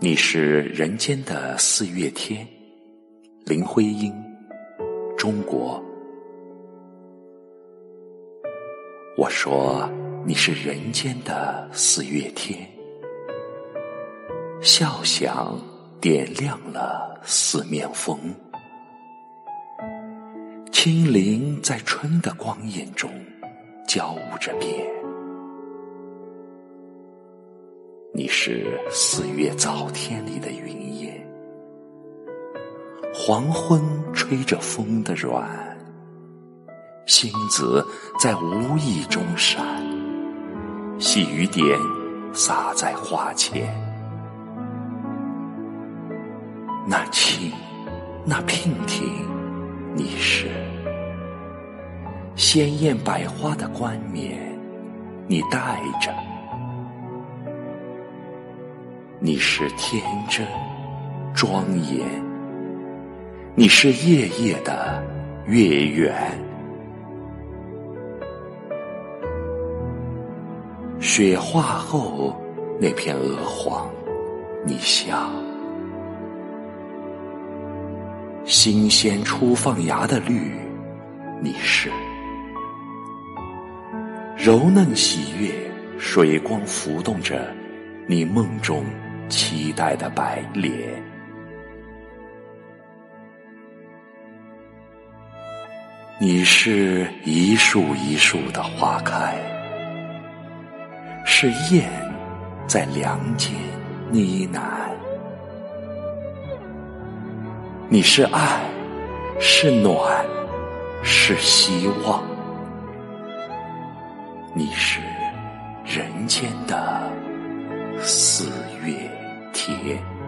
你是人间的四月天，林徽因，中国。我说你是人间的四月天，笑响点亮了四面风，清灵在春的光艳中交舞着变。是四月早天里的云烟，黄昏吹着风的软，星子在无意中闪，细雨点洒在花前，那庆，那娉婷，你是鲜艳百花的冠冕，你戴着。你是天真庄严，你是夜夜的月圆。雪化后那片鹅黄，你像新鲜初放芽的绿，你是柔嫩喜悦，水光浮动着你梦中。期待的白莲，你是一树一树的花开，是燕在梁间呢喃。你是爱，是暖，是希望，你是人间的。铁。